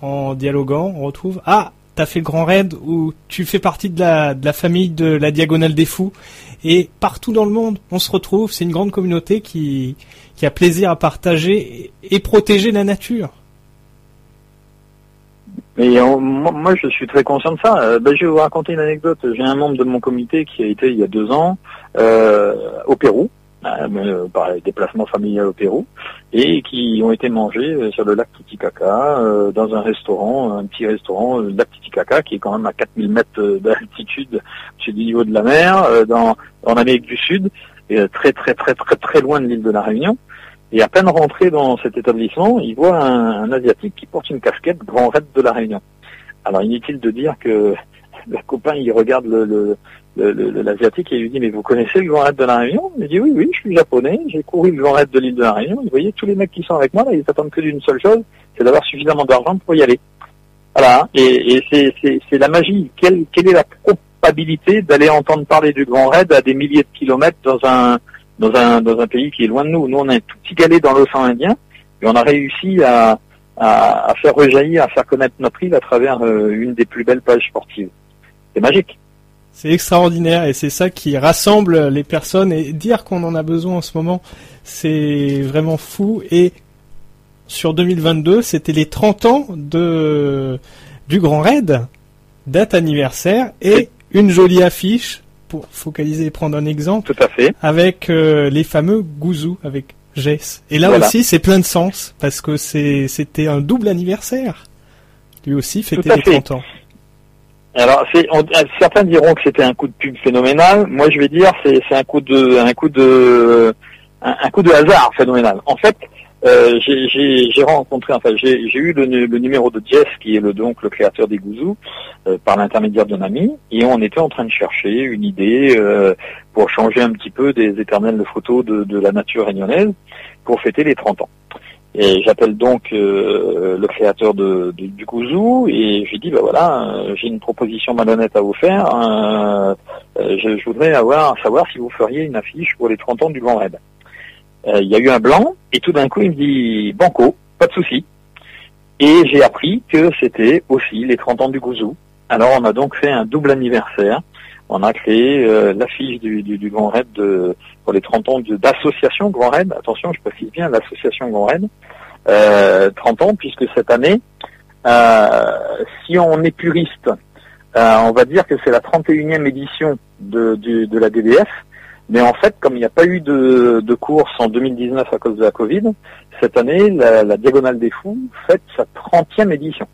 En dialoguant, on retrouve ah t'as fait le Grand Raid ou tu fais partie de la, famille de la Diagonale des Fous. Et partout dans le monde, on se retrouve. C'est une grande communauté qui, qui a plaisir à partager et, protéger la nature. Mais moi, je suis très conscient de ça. Euh, ben, je vais vous raconter une anecdote. J'ai un membre de mon comité qui a été il y a deux ans euh, au Pérou. Euh, par les déplacements familiaux au Pérou, et qui ont été mangés euh, sur le lac Titicaca, euh, dans un restaurant, un petit restaurant, le lac Titicaca, qui est quand même à 4000 mètres d'altitude au du niveau de la mer, dans, en Amérique du Sud, et très très très très très loin de l'île de la Réunion. Et à peine rentré dans cet établissement, il voit un, Asiatique qui porte une casquette Grand Raid de la Réunion. Alors inutile de dire que le copain il regarde le, l'asiatique et lui dit mais vous connaissez le Grand Raid de la Réunion? Il dit oui oui je suis japonais, j'ai couru le Grand Raid de l'île de la Réunion. vous voyez tous les mecs qui sont avec moi là, ils s'attendent que d'une seule chose, c'est d'avoir suffisamment d'argent pour y aller. Voilà, et, et c'est la magie. Quelle, quelle est la probabilité d'aller entendre parler du Grand Raid à des milliers de kilomètres dans un dans un dans un pays qui est loin de nous? Nous on a un tout petit galet dans l'océan Indien et on a réussi à, à, à, faire rejaillir, à faire connaître notre île à travers euh, une des plus belles pages sportives. C'est magique. C'est extraordinaire et c'est ça qui rassemble les personnes et dire qu'on en a besoin en ce moment, c'est vraiment fou. Et sur 2022, c'était les 30 ans de du Grand Raid, date anniversaire et une jolie affiche pour focaliser et prendre un exemple. Tout à fait. Avec euh, les fameux gouzous avec Jess. Et là aussi, c'est plein de sens parce que c'est c'était un double anniversaire. Lui aussi fêtait les 30 ans. Alors, euh, certains diront que c'était un coup de pub phénoménal. Moi, je vais dire c'est, un coup de, un coup de, un, coup de hasard phénoménal. En fait, euh, j'ai, rencontré, enfin, j'ai, eu le, numéro de Jess, qui est le, donc le créateur des Gouzous, euh, par l'intermédiaire d'un ami, et on était en train de chercher une idée euh, pour changer un petit peu des éternelles photos de, de la nature réunionnaise pour fêter les 30 ans. Et j'appelle donc euh, le créateur de, du Gouzou et je lui dis, bah voilà, euh, j'ai une proposition malhonnête à vous faire. Euh, je, voudrais avoir savoir si vous feriez une affiche pour les 30 ans du Grand Raid. Il y a eu un blanc et tout d'un coup il me dit, banco, pas de souci. Et j'ai appris que c'était aussi les 30 ans du Gouzou. Alors on a donc fait un double anniversaire on a créé euh, l'affiche du, Grand Raid de, pour les 30 ans d'association Grand Raid. Attention, je précise bien l'association Grand Raid. Euh, 30 ans, puisque cette année, euh, si on est puriste, euh, on va dire que c'est la 31e édition de, la DDF. Mais en fait, comme il n'y a pas eu de, de, course en 2019 à cause de la Covid, cette année, la, la Diagonale des Fous fête sa 30e édition.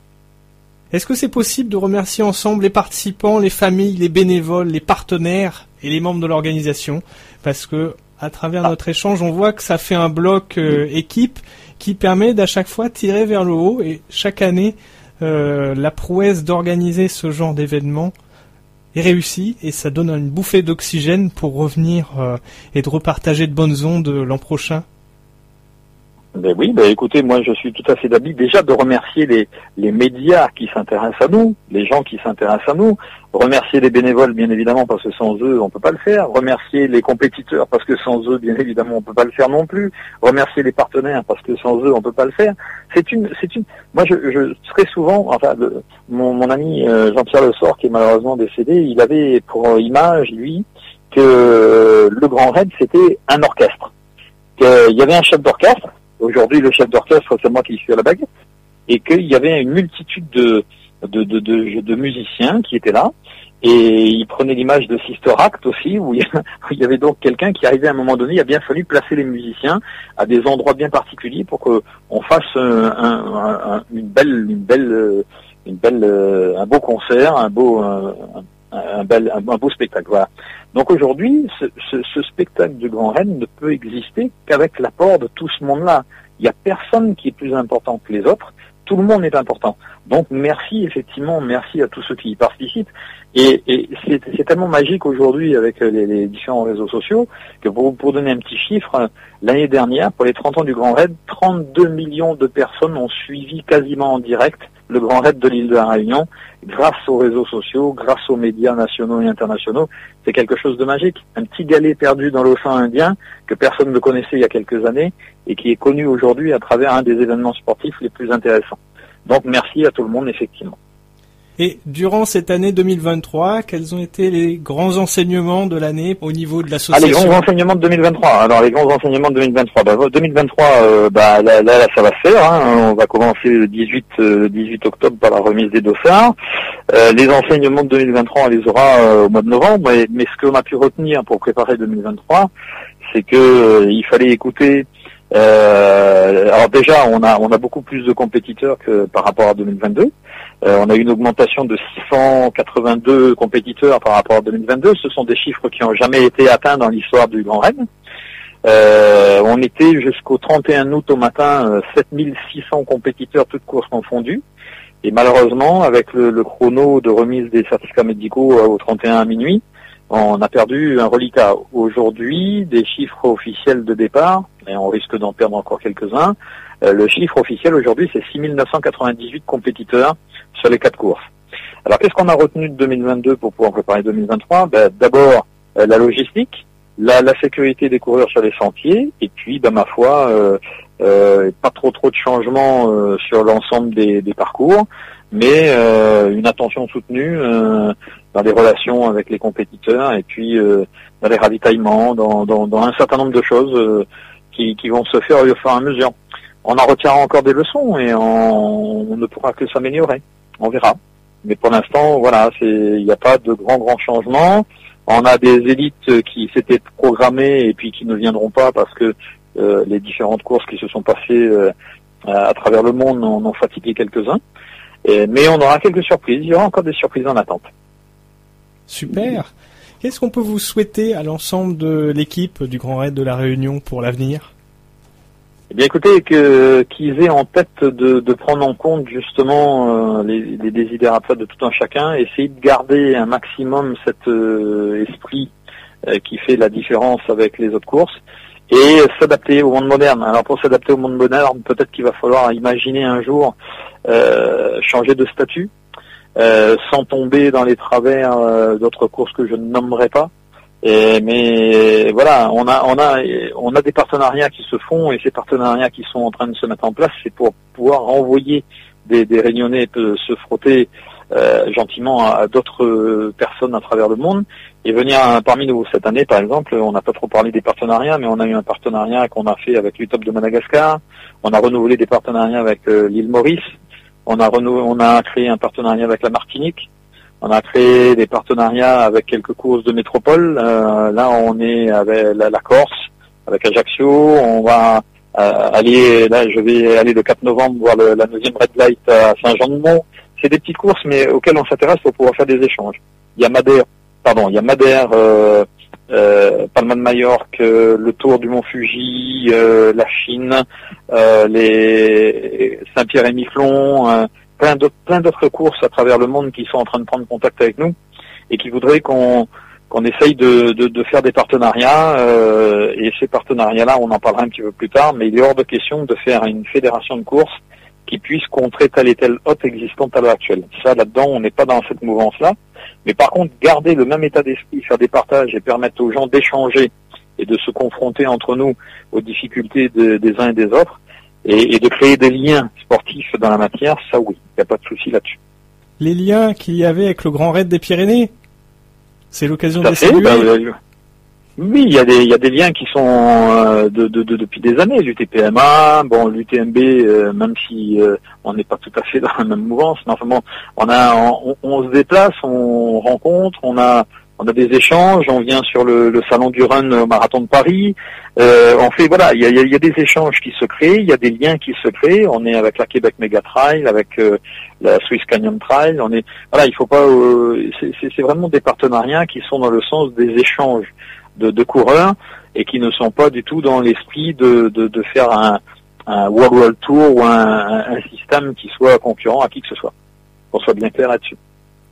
Est-ce que c'est possible de remercier ensemble les participants, les familles, les bénévoles, les partenaires et les membres de l'organisation? Parce que à travers notre échange, on voit que ça fait un bloc euh, équipe qui permet d'à chaque fois tirer vers le haut et chaque année, euh, la prouesse d'organiser ce genre d'événement est réussie et ça donne une bouffée d'oxygène pour revenir euh, et de repartager de bonnes ondes l'an prochain ben oui, ben écoutez, moi je suis tout à fait d'avis déjà de remercier les, les médias qui s'intéressent à nous, les gens qui s'intéressent à nous, remercier les bénévoles bien évidemment parce que sans eux on peut pas le faire, remercier les compétiteurs parce que sans eux bien évidemment on peut pas le faire non plus, remercier les partenaires parce que sans eux on peut pas le faire. C'est une, c'est une. Moi je, je très souvent, enfin mon, mon ami euh, Jean-Pierre Le Sort qui est malheureusement décédé, il avait pour image lui que le Grand Raid c'était un orchestre, qu'il y avait un chef d'orchestre Aujourd'hui, le chef d'orchestre, c'est moi qui suis à la bague, et qu'il y avait une multitude de, de, de, de, musiciens qui étaient là, et il prenait l'image de Sister Act aussi, où il y avait donc quelqu'un qui arrivait à un moment donné, il a bien fallu placer les musiciens à des endroits bien particuliers pour qu'on fasse un, une belle, une belle, une belle, un beau concert, un beau, un, bel, un, beau spectacle. Voilà. Donc aujourd'hui, ce, ce, spectacle du Grand Rennes ne peut exister qu'avec l'apport de tout ce monde-là. Il n'y a personne qui est plus important que les autres. Tout le monde est important. Donc merci effectivement, merci à tous ceux qui y participent. Et, c'est tellement magique aujourd'hui avec les, les, différents réseaux sociaux que pour, pour donner un petit chiffre, l'année dernière, pour les 30 ans du Grand Raid, 32 millions de personnes ont suivi quasiment en direct le Grand Raid de l'île de la Réunion grâce aux réseaux sociaux, grâce aux médias nationaux et internationaux. C'est quelque chose de magique. Un petit galet perdu dans l'océan Indien que personne ne connaissait il y a quelques années et qui est connu aujourd'hui à travers un des événements sportifs les plus intéressants. Donc merci à tout le monde, effectivement. Et durant cette année 2023, quels ont été les grands enseignements de l'année au niveau de l'association ah, Les grands enseignements de 2023. Alors les grands enseignements de 2023. Bah, 2023, euh, bah, là, là, ça va se faire. Hein. On va commencer le 18, 18 euh, octobre par la remise des dossards. Euh, les enseignements de 2023, on les aura euh, au mois de novembre. Mais, mais ce qu'on a pu retenir pour préparer 2023, c'est que il fallait écouter euh, alors déjà, on a beaucoup plus de compétiteurs que par rapport à 2022. Euh, on a une augmentation de 682 compétiteurs par rapport à 2022. Ce sont des chiffres qui n'ont jamais été atteints dans l'histoire du Grand Rennes. Euh, on était jusqu'au 31 août au matin 7600 compétiteurs, toutes courses confondues. Et malheureusement, avec le, le, chrono de remise des certificats médicaux au 31 à minuit, on a perdu un reliquat. Aujourd'hui, des chiffres officiels de départ, et on risque d'en perdre encore quelques-uns, euh, le chiffre officiel aujourd'hui, c'est 6998 compétiteurs sur les quatre courses. Alors, qu'est-ce qu'on a retenu de 2022 pour pouvoir préparer 2023 ben, D'abord, euh, la logistique, la, la, sécurité des coureurs sur les sentiers, et puis, ben, ma foi, euh, euh pas trop trop de changements sur l'ensemble des, des, parcours, mais une attention soutenue dans les relations avec les compétiteurs et puis euh, dans les ravitaillements, dans, dans, dans, un certain nombre de choses euh, qui, qui, vont se faire au fur et à mesure. On en retiendra encore des leçons et on, on ne pourra que s'améliorer. On verra. Mais pour l'instant, voilà, il n'y a pas de grands grands changements. On a des élites qui s'étaient programmées et puis qui ne viendront pas parce que euh, les différentes courses qui se sont passées euh, à travers le monde en ont fatigué quelques-uns. Mais on aura quelques surprises. Il y aura encore des surprises en attente. Super. Qu'est-ce qu'on peut vous souhaiter à l'ensemble de l'équipe du Grand Raid de la Réunion pour l'avenir? Eh bien, écoutez, que qu'ils aient en tête de, de, prendre en compte justement euh, les, les de tout un chacun, essayer de garder un maximum cet euh, esprit euh, qui fait la différence avec les autres courses et s'adapter au monde moderne. Alors pour s'adapter au monde moderne, peut-être qu'il va falloir imaginer un jour changer de statut, euh, sans tomber dans les travers euh, d'autres courses que je ne nommerai pas. Et, mais voilà, on a, on a, on a des partenariats qui se font et ces partenariats qui sont en train de se mettre en place, c'est pour pouvoir envoyer des, des Réunionnais se frotter euh, gentiment à, d'autres personnes à travers le monde et venir parmi nous. Cette année, par exemple, on n'a pas trop parlé des partenariats, mais on a eu un partenariat qu'on a fait avec l'UTOP de Madagascar. On a renouvelé des partenariats avec l'île Maurice. On a on a créé un partenariat avec la Martinique. On a créé des partenariats avec quelques courses de métropole. Euh, là, on est avec la, Corse, avec Ajaccio. On va euh, aller, là, je vais aller le 4 novembre voir la 9 Red Light à Saint-Jean-de-Mont. C'est des petites courses, mais auxquelles on s'intéresse pour pouvoir faire des échanges. Il y a Madère, pardon, il y a Madère, euh, euh, Palma de Majorque, euh, le Tour du Mont Fuji, euh, la Chine, euh, les Saint-Pierre et Miquelon, plein d'autres plein d'autres courses à travers le monde qui sont en train de prendre contact avec nous et qui voudraient qu'on qu'on essaye de, de, de, faire des partenariats et ces partenariats-là, on en parlera un petit peu plus tard, mais il est hors de question de faire une fédération de courses qui puisse contrer telle et telle hôte existante à l'heure actuelle. Ça, là-dedans, on n'est pas dans cette mouvance-là. Mais par contre, garder le même état d'esprit, faire des partages et permettre aux gens d'échanger et de se confronter entre nous aux difficultés des uns et des autres, et, de créer des liens sportifs dans la matière, ça oui, il n'y a pas de souci là-dessus. Les liens qu'il y avait avec le Grand Raid des Pyrénées, c'est l'occasion de les saluer. Bah, oui, il y a des il y a des liens qui sont euh, de, de, depuis des années. L'UTPMA, bon l'UTMB, euh, même si euh, on n'est pas tout à fait dans la même mouvance, mais enfin on a on, on, se déplace, on rencontre, on a on a des échanges, on vient sur le, le salon du run au marathon de Paris, on fait voilà, il y a, y a, des échanges qui se créent, il y a des liens qui se créent. On est avec la Québec Mega Trail, avec la Swiss Canyon Trail. On est voilà, il faut pas, c'est vraiment des partenariats qui sont dans le sens des échanges de, coureurs et qui ne sont pas du tout dans l'esprit de, de, faire un, un World World Tour ou un, un, système qui soit concurrent à qui que ce soit. Qu'on soit bien clair là-dessus.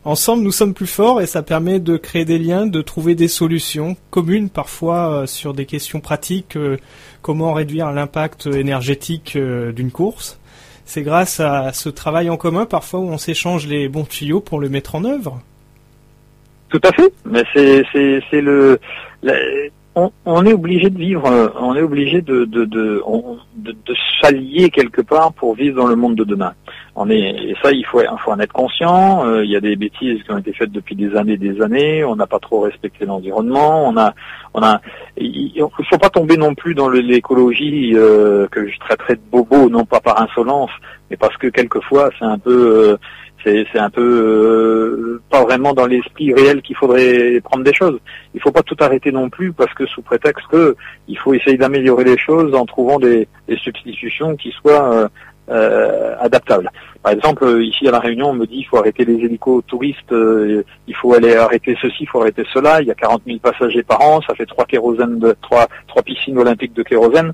Ensemble, nous sommes plus forts et ça permet de créer des liens, de trouver des solutions communes parfois euh, sur des questions pratiques, euh, comment réduire l'impact énergétique euh, d'une course. C'est grâce à ce travail en commun parfois où on s'échange les bons tuyaux pour le mettre en œuvre. Tout à fait, mais c'est c'est le on, est obligé de vivre, euh, on est obligé de de, de, de, s'allier quelque part pour vivre dans le monde de demain. On est, et ça, il faut, il faut en être conscient. Euh, il y a des bêtises qui ont été faites depuis des années, des années. On n'a pas trop respecté l'environnement. On a, on a, il, faut pas tomber non plus dans l'écologie euh, que je traiterais de bobo, non pas par insolence, mais parce que quelquefois c'est un peu c'est un peu euh, pas vraiment dans l'esprit réel qu'il faudrait prendre des choses. Il faut pas tout arrêter non plus parce que sous prétexte que il faut essayer d'améliorer les choses en trouvant des, des substitutions qui soient euh, euh adaptables. Par exemple, ici à la Réunion, on me dit il faut arrêter les hélicos touristes, euh, il faut aller arrêter ceci, il faut arrêter cela. Il y a 40 000 passagers par an, ça fait trois kérosènes de trois trois piscines olympiques de kérosène.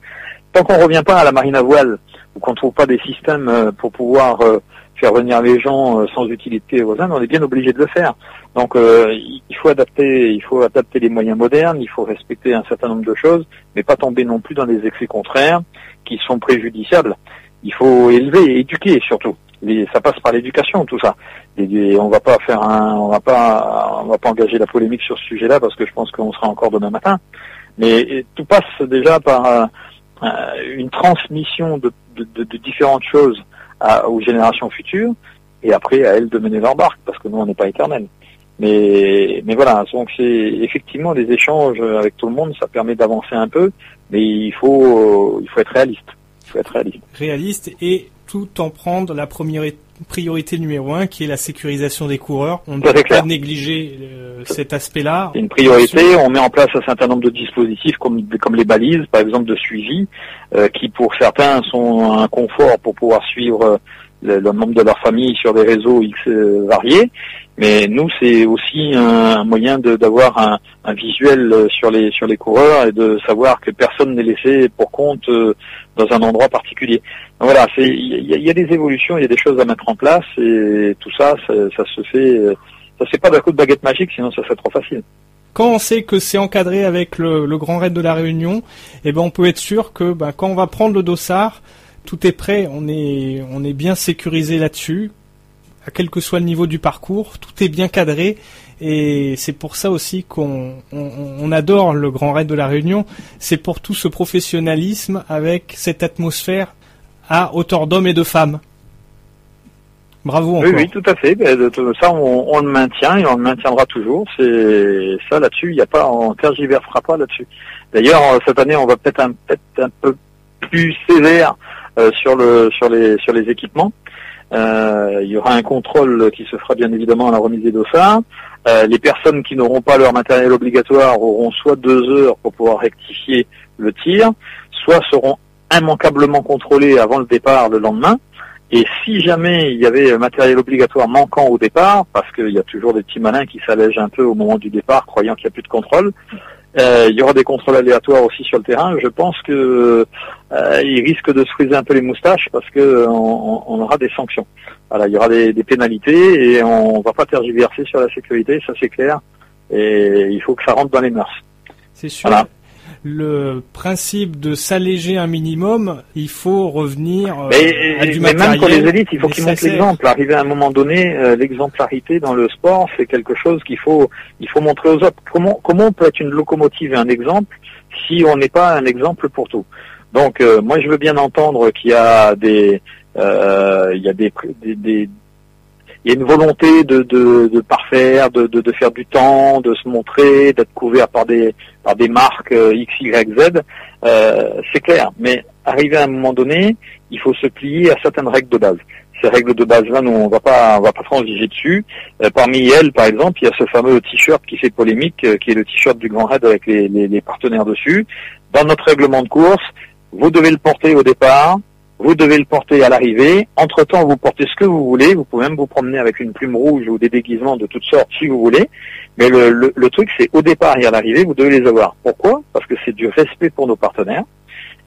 Tant qu'on revient pas à la marine à voile ou qu'on trouve pas des systèmes pour pouvoir faire venir les gens euh, sans utilité aux Indes, on est bien obligé de le faire. Donc euh, il faut adapter, il faut adapter les moyens modernes, il faut respecter un certain nombre de choses, mais pas tomber non plus dans des excès contraires qui sont préjudiciables. Il faut élever éduquer surtout. ça passe par l'éducation tout ça. On va pas faire un, on va pas, on va pas engager la polémique sur ce sujet-là parce que je pense qu'on sera encore demain matin. Mais tout passe déjà par euh, une transmission de, de, de différentes choses aux générations futures, et après à elles de mener leur barque, parce que nous, on n'est pas éternel. Mais, mais voilà, donc c'est effectivement des échanges avec tout le monde, ça permet d'avancer un peu, mais il faut, il faut être réaliste. Il faut être réaliste. Réaliste et tout en prendre la première priorité numéro un, qui est la sécurisation des coureurs. On ne peut pas négliger euh, cet aspect-là. C'est une priorité. On met en place un certain nombre de dispositifs comme, comme les balises, par exemple de suivi, euh, qui pour certains sont un confort pour pouvoir suivre le, le, membre de leur famille sur des réseaux X variés. Mais nous, c'est aussi un, moyen d'avoir un, un, visuel sur les sur les coureurs et de savoir que personne n'est laissé pour compte dans un endroit particulier. Donc voilà, il y, a des évolutions, il y a des choses à mettre en place et tout ça, ça, ça se fait, ça fait pas d'un coup de baguette magique, sinon ça serait trop facile quand on sait que c'est encadré avec le, le, Grand Raid de la Réunion, eh ben on peut être sûr que ben, quand on va prendre le dossard, tout est prêt, on est, on est bien sécurisé là-dessus, à quel que soit le niveau du parcours, tout est bien cadré et c'est pour ça aussi qu'on on, adore le Grand Raid de la Réunion, c'est pour tout ce professionnalisme avec cette atmosphère à hauteur d'hommes et de femmes. Bravo encore. Oui, oui, tout à fait. Ben, ça, on, le maintient et on le maintiendra toujours. C'est ça là-dessus. Il n'y a pas, on tergiversera pas là-dessus. D'ailleurs, euh, cette année, on va peut-être un, peut un peu plus sévère sur le sur les sur les équipements. Euh, il y aura un contrôle qui se fera bien évidemment à la remise des dossards. Euh, les personnes qui n'auront pas leur matériel obligatoire auront soit deux heures pour pouvoir rectifier le tir, soit seront immanquablement contrôlées avant le départ le lendemain. Et si jamais il y avait matériel obligatoire manquant au départ, parce qu'il y a toujours des petits malins qui s'allègent un peu au moment du départ, croyant qu'il n'y a plus de contrôle, euh, il y aura des contrôles aléatoires aussi sur le terrain. Je pense que euh, il risque de se friser un peu les moustaches parce que on, aura des sanctions. Voilà, il y aura des, des, pénalités et on va pas tergiverser sur la sécurité, ça c'est clair. Et il faut que ça rentre dans les mœurs. C'est sûr. Voilà le principe de s'alléger un minimum, il faut revenir euh, mais, à du mais même pour les élites, il faut qu'ils montrent l'exemple. Arriver à un moment donné, euh, l'exemplarité dans le sport, c'est quelque chose qu'il faut, il faut montrer aux autres. Comment, comment on peut être une locomotive et un exemple si on n'est pas un exemple pour tout? Donc, euh, moi, je veux bien entendre qu'il y a des, il y a des, des il y a une volonté de, de, de parfaire, de, de, de, faire du temps, de se montrer, d'être couvert par des, par des marques euh, X, Y, Z. Euh, c'est clair. Mais arrivé à un moment donné, il faut se plier à certaines règles de base. Ces règles de base-là, nous, on va pas, on va pas transiger dessus. Euh, parmi elles, par exemple, il y a ce fameux t-shirt qui fait polémique, euh, qui est le t-shirt du Grand Raid avec les, les, les partenaires dessus. Dans notre règlement de course, vous devez le porter au départ, vous devez le porter à l'arrivée. Entre-temps, vous portez ce que vous voulez. Vous pouvez même vous promener avec une plume rouge ou des déguisements de toutes sortes si vous voulez. Mais le, le, truc, c'est au départ et à l'arrivée, vous devez les avoir. Pourquoi? Parce que c'est du respect pour nos partenaires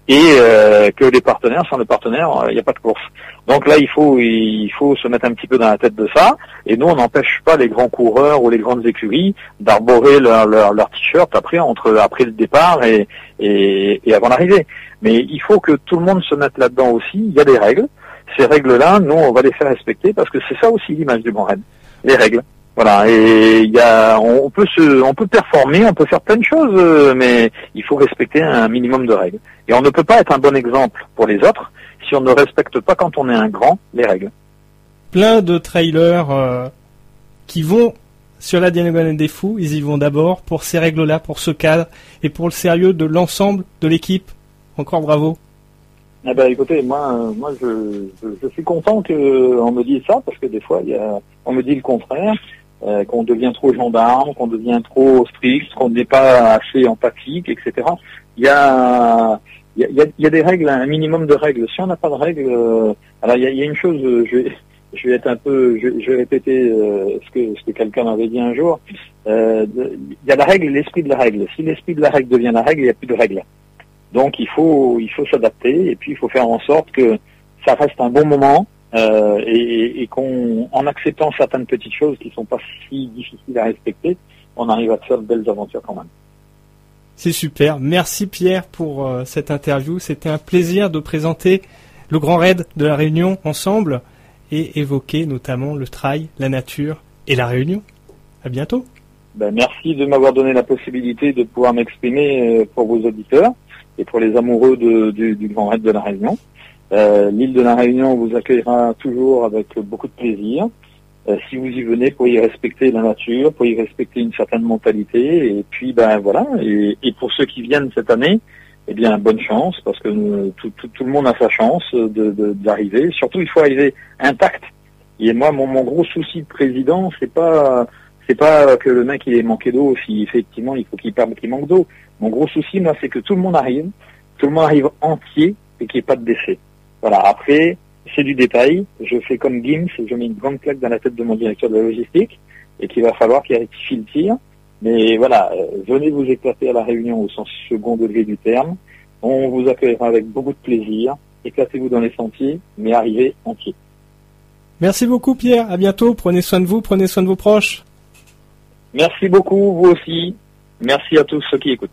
et euh, que les partenaires, sans les partenaires, il n'y a pas de course. Donc là, il faut il faut se mettre un petit peu dans la tête de ça. Et nous, on n'empêche pas les grands coureurs ou les grandes écuries d'arborer leur, leur, leur t-shirt après entre après le départ et, et, et avant l'arrivée. Mais il faut que tout le monde se mette là-dedans aussi. Il y a des règles. Ces règles-là, nous, on va les faire respecter parce que c'est ça aussi l'image du bon raid. Les règles. Voilà, et il y a, on peut se, on peut performer, on peut faire plein de choses, euh, mais il faut respecter un minimum de règles. Et on ne peut pas être un bon exemple pour les autres si on ne respecte pas quand on est un grand les règles. Plein de trailers euh, qui vont sur la Diagonale des Fous, ils y vont d'abord pour ces règles-là, pour ce cadre et pour le sérieux de l'ensemble de l'équipe. Encore bravo. Eh ben, écoutez, moi, euh, moi, je, je, suis content qu'on me dise ça parce que des fois, il y a, on me dit le contraire. Euh, qu'on devient trop gendarme, qu'on devient trop strict, qu'on n'est pas assez empathique, etc. Il y a, il y a, il y a des règles, un minimum de règles. Si on n'a pas de règles, euh, alors il y, a, il y a, une chose, je vais, je vais être un peu, je, je vais répéter euh, ce que, ce que quelqu'un m'avait dit un jour. il y a la règle, l'esprit de la règle. Si l'esprit de la règle devient la règle, il n'y a plus de règles. Donc il faut, il faut s'adapter et puis il faut faire en sorte que ça reste un bon moment, euh, et, et qu'en en acceptant certaines petites choses qui sont pas si difficiles à respecter, on arrive à faire de belles aventures quand même. C'est super. Merci Pierre pour euh, cette interview. C'était un plaisir de présenter le Grand Raid de la Réunion ensemble et évoquer notamment le trail, la nature et la Réunion. À bientôt. Ben, merci de m'avoir donné la possibilité de pouvoir m'exprimer euh, pour vos auditeurs et pour les amoureux de, du, du Grand Raid de la Réunion. Euh, l'île de la Réunion vous accueillera toujours avec beaucoup de plaisir. Euh, si vous y venez pour y respecter la nature, pour y respecter une certaine mentalité, et puis ben voilà. Et, pour ceux qui viennent cette année, eh bien bonne chance parce que tout, tout, le monde a sa chance de d'arriver. Surtout, il faut arriver intact. Et moi, mon, mon gros souci de président, c'est pas c'est pas que le mec il ait manqué d'eau si effectivement il faut qu'il qu'il manque d'eau. Mon gros souci, moi, c'est que tout le monde arrive, tout le monde arrive entier et qu'il n'y ait pas de décès. Voilà, après, c'est du détail. Je fais comme Gims, je mets une grande plaque dans la tête de mon directeur de la logistique et qu'il va falloir qu'il rectifie le tir. Mais voilà, euh, venez vous éclater à la réunion au sens second degré du terme. On vous accueillera avec beaucoup de plaisir. Éclatez-vous dans les sentiers, mais arrivez entier. Merci beaucoup Pierre, à bientôt, prenez soin de vous, prenez soin de vos proches. Merci beaucoup, vous aussi. Merci à tous ceux qui écoutent.